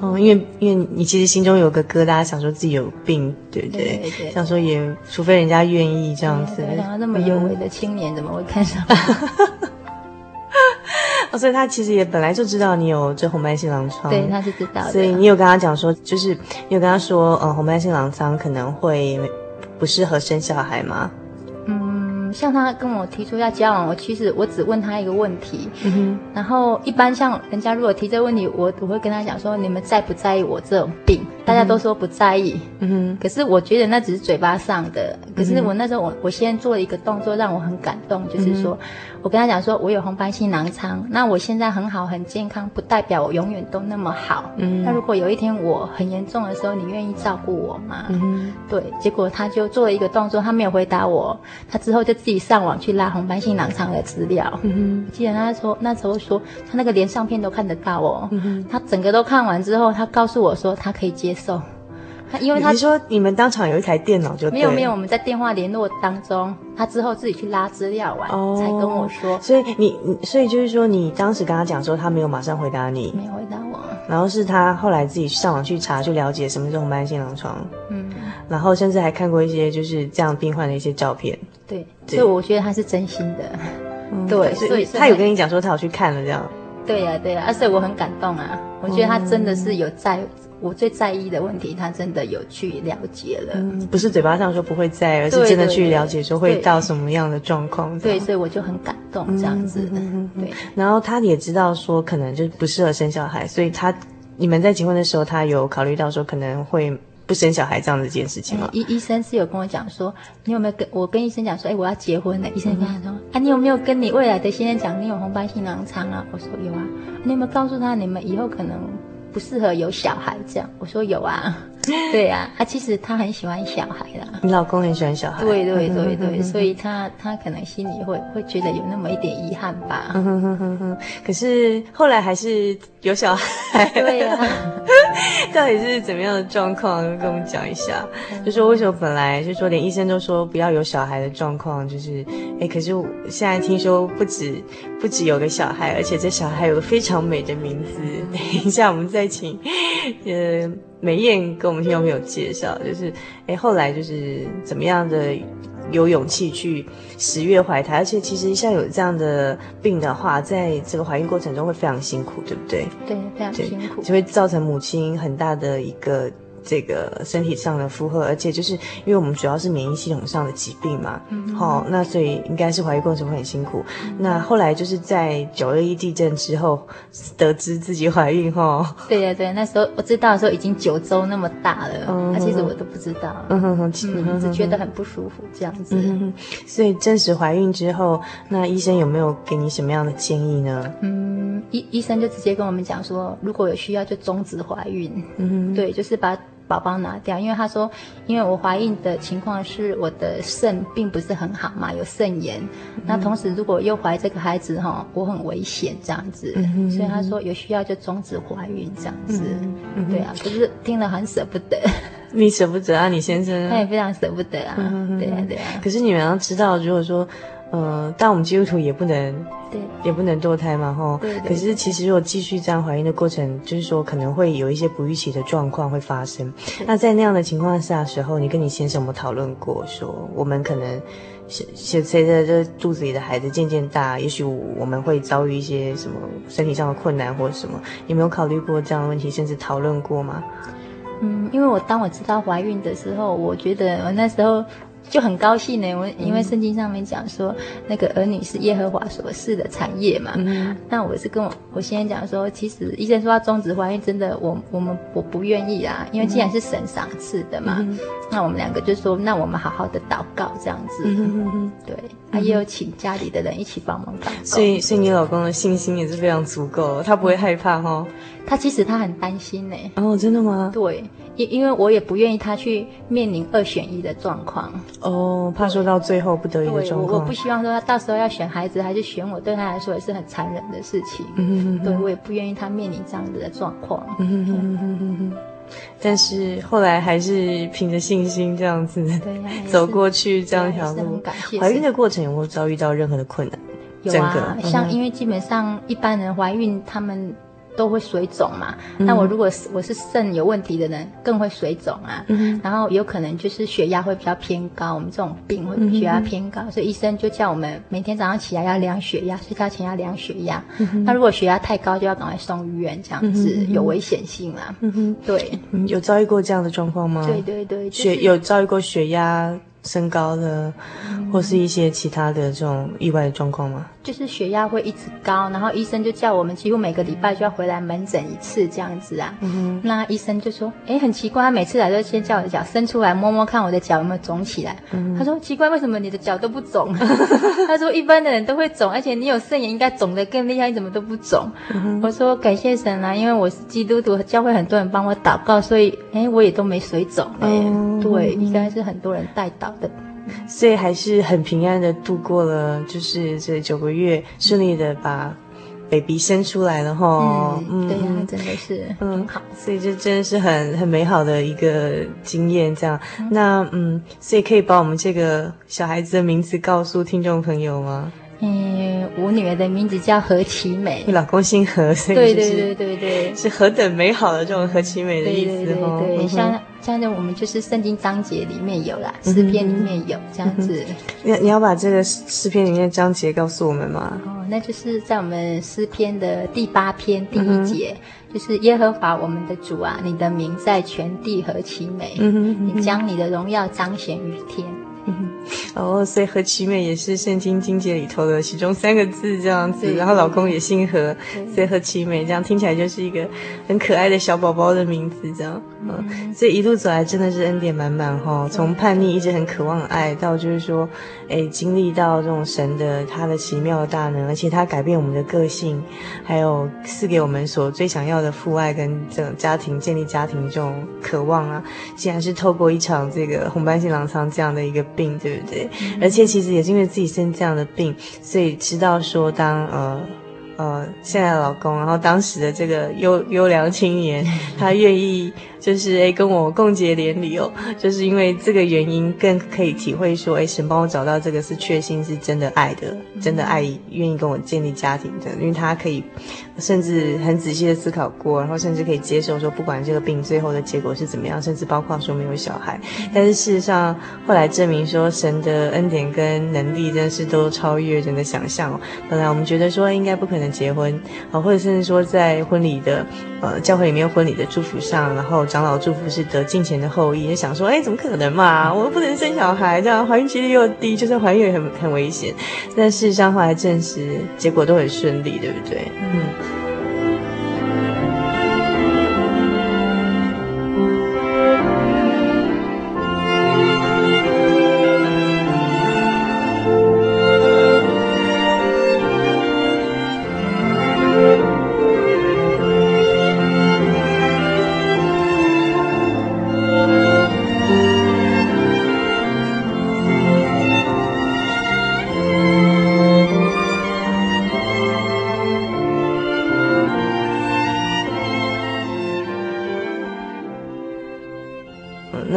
哦，因为因为你其实心中有个疙瘩，想说自己有病，对不对？对，对，对，想说也，除非人家愿意这样子。想到那么有为的青年，怎么会看上？哦，所以他其实也本来就知道你有这红斑性狼疮，对，他是知道的。所以你有跟他讲说，就是你有跟他说，呃，红斑性狼疮可能会不适合生小孩吗？嗯，像他跟我提出要交往，我其实我只问他一个问题，嗯，然后一般像人家如果提这个问题，我我会跟他讲说，你们在不在意我这种病？大家都说不在意，嗯哼，可是我觉得那只是嘴巴上的。可是我那时候我我先做了一个动作，让我很感动，就是说，我跟他讲说，我有红斑性狼疮，那我现在很好很健康，不代表我永远都那么好。嗯，那如果有一天我很严重的时候，你愿意照顾我吗？嗯，对。结果他就做了一个动作，他没有回答我，他之后就自己上网去拉红斑性狼疮的资料。嗯哼，记得他说那时候说他那个连相片都看得到哦。他整个都看完之后，他告诉我说他可以接。受，因为他你说你们当场有一台电脑就没有没有，我们在电话联络当中，他之后自己去拉资料完、哦、才跟我说，所以你所以就是说你当时跟他讲说他没有马上回答你，没有回答我，然后是他后来自己上网去查去了解什么是红斑性狼疮，嗯，然后甚至还看过一些就是这样病患的一些照片，对，对。所以我觉得他是真心的，嗯、对，所以他有跟你讲说他有去看了这样，对呀、啊、对呀、啊，而且我很感动啊，我觉得他真的是有在。嗯我最在意的问题，他真的有去了解了，嗯、不是嘴巴上说不会在，而是真的去了解说会到什么样的状况。对，对，所以我就很感动这样子。嗯嗯嗯、对，然后他也知道说可能就不适合生小孩，所以他你们在结婚的时候，他有考虑到说可能会不生小孩这样的一件事情吗？医医生是有跟我讲说，你有没有跟我跟医生讲说，哎，我要结婚了。医生跟他说，啊，你有没有跟你未来的先生讲你有红斑性狼疮啊？我说有啊。你有没有告诉他你们以后可能？不适合有小孩这样，我说有啊，对呀、啊，啊，其实他很喜欢小孩啦。你老公很喜欢小孩。对对对对，所以他他可能心里会会觉得有那么一点遗憾吧。可是后来还是有小孩。对呀、啊，到底是怎么样的状况？跟我们讲一下。就说为什么本来就说连医生都说不要有小孩的状况，就是哎，可是现在听说不止不止有个小孩，而且这小孩有个非常美的名字。等一下我们再请呃。美燕跟我们听众朋友介绍，就是，哎，后来就是怎么样的有勇气去十月怀胎，而且其实像有这样的病的话，在这个怀孕过程中会非常辛苦，对不对？对，非常辛苦，就会造成母亲很大的一个。这个身体上的负荷，而且就是因为我们主要是免疫系统上的疾病嘛，好、嗯哦，那所以应该是怀孕过程会很辛苦。嗯、那后来就是在九二一地震之后，得知自己怀孕哈。哦、对呀对，那时候我知道的时候已经九周那么大了，嗯，那、啊、其实我都不知道，嗯哼哼，嗯，只觉得很不舒服这样子。嗯，所以证实怀孕之后，那医生有没有给你什么样的建议呢？嗯，医医生就直接跟我们讲说，如果有需要就终止怀孕。嗯哼，对，就是把。宝宝拿掉，因为他说，因为我怀孕的情况是我的肾并不是很好嘛，有肾炎。嗯、那同时如果又怀这个孩子哈，我很危险这样子，嗯、所以他说有需要就终止怀孕这样子。嗯、对啊，可是听了很舍不得。你舍不得啊，你先生？他也非常舍不得啊。嗯、对啊，对啊。可是你们要知道，如果说。呃，但我们基督徒也不能，对，也不能堕胎嘛，吼。对。可是其实如果继续这样怀孕的过程，就是说可能会有一些不预期的状况会发生。那在那样的情况下的时候，你跟你先生有没有讨论过，说我们可能随随着这肚子里的孩子渐渐大，也许我们会遭遇一些什么身体上的困难或者什么？你有没有考虑过这样的问题，甚至讨论过吗？嗯，因为我当我知道怀孕的时候，我觉得我那时候。就很高兴呢，我因为圣经上面讲说，嗯、那个儿女是耶和华所赐的产业嘛。嗯。那我是跟我我先生讲说，其实医生说要终止怀孕，真的我我们我不愿意啊，因为既然是神赏赐的嘛。嗯。那我们两个就说，那我们好好的祷告这样子。嗯嗯对，他也有请家里的人一起帮忙祷告。所以，所以你老公的信心也是非常足够，他不会害怕哈。他其实他很担心呢。哦，真的吗？对。因因为我也不愿意他去面临二选一的状况哦，怕说到最后不得已的状况。我我不希望说他到时候要选孩子还是选我，对他来说也是很残忍的事情。嗯哼哼哼，对，我也不愿意他面临这样子的状况。嗯哼哼哼哼哼。但是后来还是凭着信心这样子，对呀，走过去这样一条路。怀孕的过程有没有遭遇到任何的困难？有啊，像因为基本上一般人怀孕他们。都会水肿嘛？那我如果是我是肾有问题的人，更会水肿啊。嗯、然后有可能就是血压会比较偏高，我们这种病会血压偏高，嗯、所以医生就叫我们每天早上起来要量血压，睡觉前要量血压。嗯、那如果血压太高，就要赶快送医院，这样子、嗯、有危险性嘛？嗯，对。有遭遇过这样的状况吗？对对对，就是、血有遭遇过血压升高的，或是一些其他的这种意外的状况吗？就是血压会一直高，然后医生就叫我们几乎每个礼拜就要回来门诊一次这样子啊。那医生就说：“哎，很奇怪，他每次来都先叫我的脚伸出来摸摸看我的脚有没有肿起来。嗯。他说：“奇怪，为什么你的脚都不肿？” 他说：“一般的人都会肿，而且你有肾炎应该肿得更厉害，你怎么都不肿？”嗯。我说：“感谢神啊，因为我是基督徒，教会很多人帮我祷告，所以哎，我也都没水肿。哎，嗯哼。对，应该是很多人带祷的。”所以还是很平安的度过了，就是这九个月顺利的把 baby 生出来了哈。嗯，对呀、啊，真的是嗯好，所以这真的是很很美好的一个经验。这样，嗯那嗯，所以可以把我们这个小孩子的名字告诉听众朋友吗？嗯，我女儿的名字叫何其美，你老公姓何，所以、就是、对对对对对，是何等美好的这种何其美的意思哈。对对对，像像我们就是圣经章节里面有啦，诗篇里面有这样子。你你要把这个诗篇里面的章节告诉我们吗？哦，那就是在我们诗篇的第八篇第一节，嗯、就是耶和华我们的主啊，你的名在全地何其美，你将你的荣耀彰显于天。嗯哦，所以何其美也是圣经经节里头的其中三个字这样子，然后老公也姓何，所以何其美这样听起来就是一个很可爱的小宝宝的名字这样，嗯，所以一路走来真的是恩典满满哈，从叛逆一直很渴望爱，到就是说，哎，经历到这种神的他的奇妙的大能，而且他改变我们的个性，还有赐给我们所最想要的父爱跟这种家庭建立家庭这种渴望啊，竟然是透过一场这个红斑性狼疮这样的一个病，对不对？嗯、而且其实也是因为自己生这样的病，所以知道说当呃。呃，现在的老公，然后当时的这个优优良青年，他愿意就是诶跟我共结连理哦，就是因为这个原因，更可以体会说，诶神帮我找到这个是确信是真的爱的，真的爱，愿意跟我建立家庭的，因为他可以甚至很仔细的思考过，然后甚至可以接受说，不管这个病最后的结果是怎么样，甚至包括说没有小孩，但是事实上后来证明说，神的恩典跟能力真的是都超越人的想象哦。本来我们觉得说应该不可能。结婚啊，或者甚至说在婚礼的呃教会里面婚礼的祝福上，然后长老祝福是得敬虔的后裔，就想说，哎，怎么可能嘛？我不能生小孩，这样怀孕几率又低，就算怀孕也很很危险。但事实上后来证实，结果都很顺利，对不对？嗯。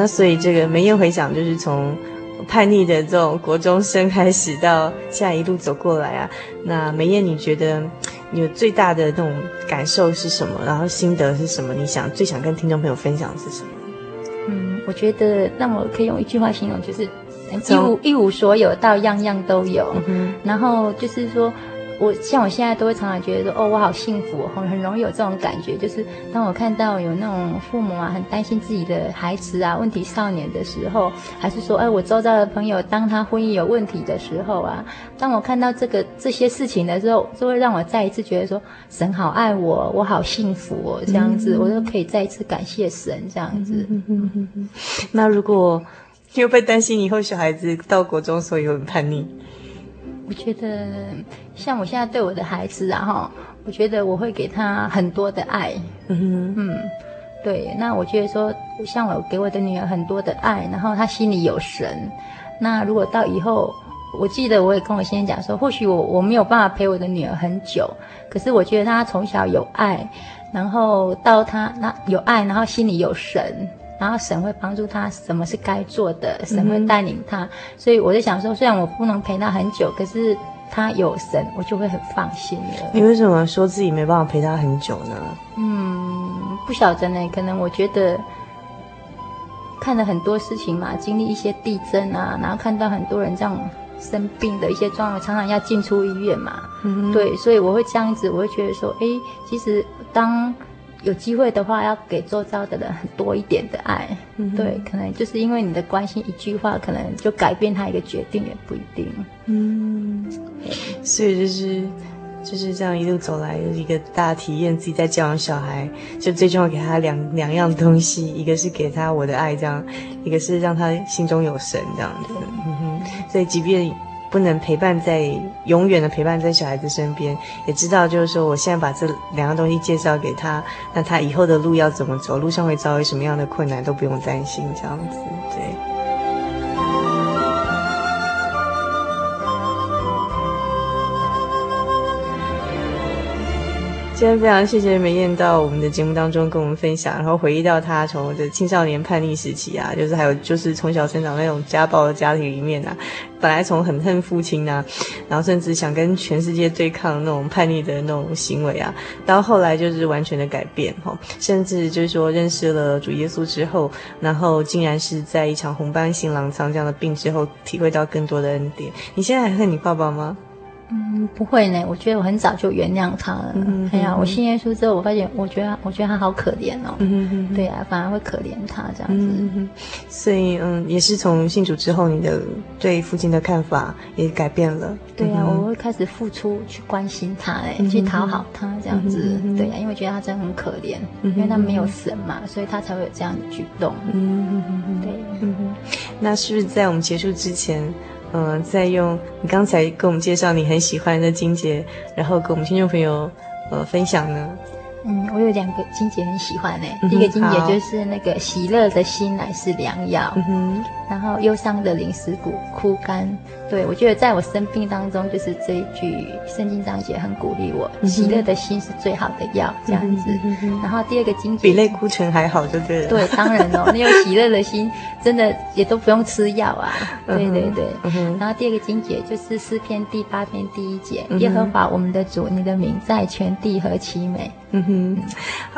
所以这个梅艳回想，就是从叛逆的这种国中生开始，到现在一路走过来啊。那梅艳，你觉得你有最大的那种感受是什么？然后心得是什么？你想最想跟听众朋友分享的是什么？嗯，我觉得那我可以用一句话形容，就是一无一无所有到样样都有。嗯，然后就是说。我像我现在都会常常觉得说，哦，我好幸福，很很容易有这种感觉。就是当我看到有那种父母啊，很担心自己的孩子啊，问题少年的时候，还是说，哎，我周遭的朋友当他婚姻有问题的时候啊，当我看到这个这些事情的时候，就会让我再一次觉得说，神好爱我，我好幸福哦，这样子，我都可以再一次感谢神这样子。那如果 你有被担心以后小孩子到国中所以很叛逆？我觉得，像我现在对我的孩子，然后我觉得我会给他很多的爱。嗯哼嗯，对。那我觉得说，像我给我的女儿很多的爱，然后她心里有神。那如果到以后，我记得我也跟我先生讲说，或许我我没有办法陪我的女儿很久，可是我觉得她从小有爱，然后到她那有爱，然后心里有神。然后神会帮助他，什么是该做的，神会带领他。嗯、所以我就想说，虽然我不能陪他很久，可是他有神，我就会很放心了。你为什么说自己没办法陪他很久呢？嗯，不晓得呢，可能我觉得看了很多事情嘛，经历一些地震啊，然后看到很多人这样生病的一些状况，常常要进出医院嘛。嗯，对，所以我会这样子，我会觉得说，哎，其实当。有机会的话，要给周遭的人很多一点的爱。嗯、对，可能就是因为你的关心，一句话可能就改变他一个决定，也不一定。嗯，所以就是就是这样一路走来，有一个大体验，自己在教养小孩，就最重要给他两两样东西，一个是给他我的爱，这样；一个是让他心中有神，这样子。嗯哼，所以即便。不能陪伴在永远的陪伴在小孩子身边，也知道就是说，我现在把这两样东西介绍给他，那他以后的路要怎么走，路上会遭遇什么样的困难都不用担心，这样子，对。今天非常谢谢梅艳到我们的节目当中跟我们分享，然后回忆到她从的青少年叛逆时期啊，就是还有就是从小生长那种家暴的家庭里面啊，本来从很恨父亲啊，然后甚至想跟全世界对抗那种叛逆的那种行为啊，到后来就是完全的改变哈，甚至就是说认识了主耶稣之后，然后竟然是在一场红斑性狼疮这样的病之后，体会到更多的恩典。你现在还恨你爸爸吗？嗯，不会呢。我觉得我很早就原谅他了。嗯哎呀，我信耶稣之后，我发现，我觉得，我觉得他好可怜哦。嗯嗯对啊，反而会可怜他这样子。嗯所以，嗯，也是从信主之后，你的对父亲的看法也改变了。对啊，我会开始付出去关心他，哎，去讨好他这样子。对呀，因为觉得他真的很可怜，因为他没有神嘛，所以他才会有这样的举动。嗯嗯嗯对。嗯。那是不是在我们结束之前？嗯、呃，再用你刚才跟我们介绍你很喜欢的金姐，然后跟我们听众朋友呃分享呢。嗯，我有两个金姐很喜欢呢。第一个金姐就是那个喜乐的心乃是良药，嗯哼，然后忧伤的灵石骨枯干。对，我觉得在我生病当中，就是这一句圣经章节很鼓励我，喜乐的心是最好的药，这样子。然后第二个经节比类固醇还好，就对了。对，当然哦，你有喜乐的心，真的也都不用吃药啊。对对对。然后第二个经节就是诗篇第八篇第一节，耶和华我们的主，你的名在全地何其美。嗯哼，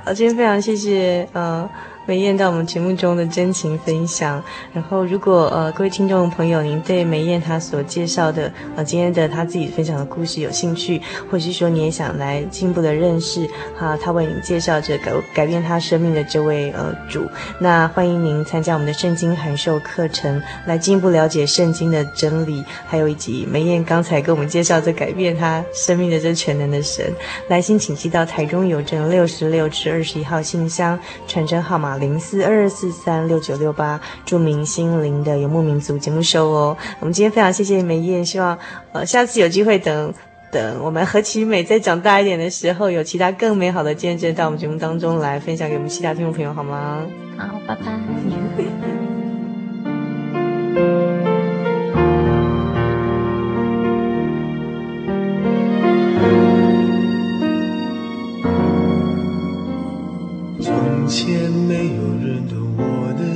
好，今天非常谢谢呃。美燕到我们节目中的真情分享，然后如果呃各位听众朋友您对美燕她所介绍的呃今天的她自己分享的故事有兴趣，或者是说你也想来进一步的认识哈，她为你介绍着改改变她生命的这位呃主，那欢迎您参加我们的圣经函授课程，来进一步了解圣经的真理，还有以及美燕刚才给我们介绍这改变她生命的这全能的神，来信请寄到台中邮政六十六至二十一号信箱，传真号码。零四二四三六九六八，著名心灵的游牧民族节目收哦。我们今天非常谢谢梅燕，希望呃下次有机会等等我们何其美再长大一点的时候，有其他更美好的见证到我们节目当中来分享给我们其他听众朋友好吗？好，拜拜。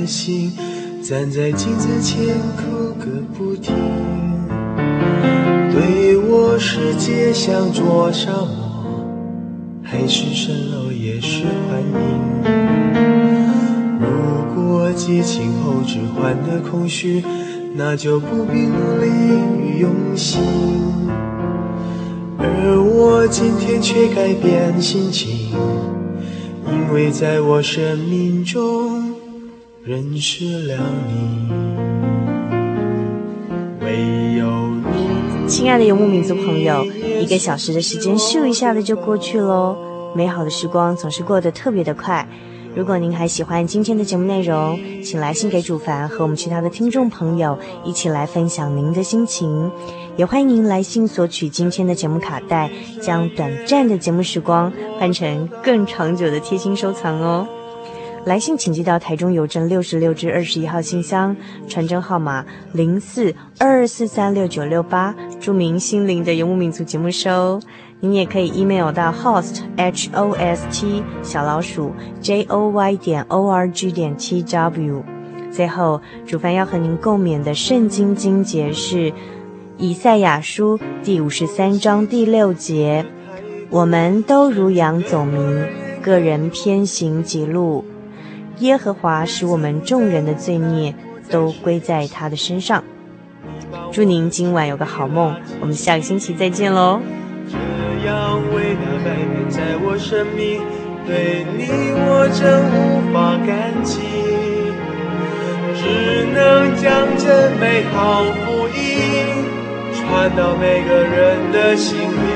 心，站在镜子前哭个不停。对我世界像灼伤我，还是蜃楼也是幻影。如果激情后只换得空虚，那就不必努力与用心。而我今天却改变心情。因为在我生命中认识了你，唯有你。亲爱的游牧民族朋友，一个小时的时间咻一下子就过去喽，美好的时光总是过得特别的快。如果您还喜欢今天的节目内容，请来信给主凡和我们其他的听众朋友一起来分享您的心情。也欢迎您来信索取今天的节目卡带，将短暂的节目时光换成更长久的贴心收藏哦。来信请寄到台中邮政六十六至二十一号信箱，传真号码零四二二四三六九六八，著名心灵的游牧民族节目收。您也可以 email 到 host h o s t 小老鼠 j o y 点 o r g 点 t w。最后，主凡要和您共勉的圣经经节是。以赛亚书第五十三章第六节：我们都如羊走迷，个人偏行己路。耶和华使我们众人的罪孽都归在他的身上。祝您今晚有个好梦，我们下个星期再见喽。这样伟大改变在我生命，对你我真无法感激，只能将这美好福音。传到每个人的心里，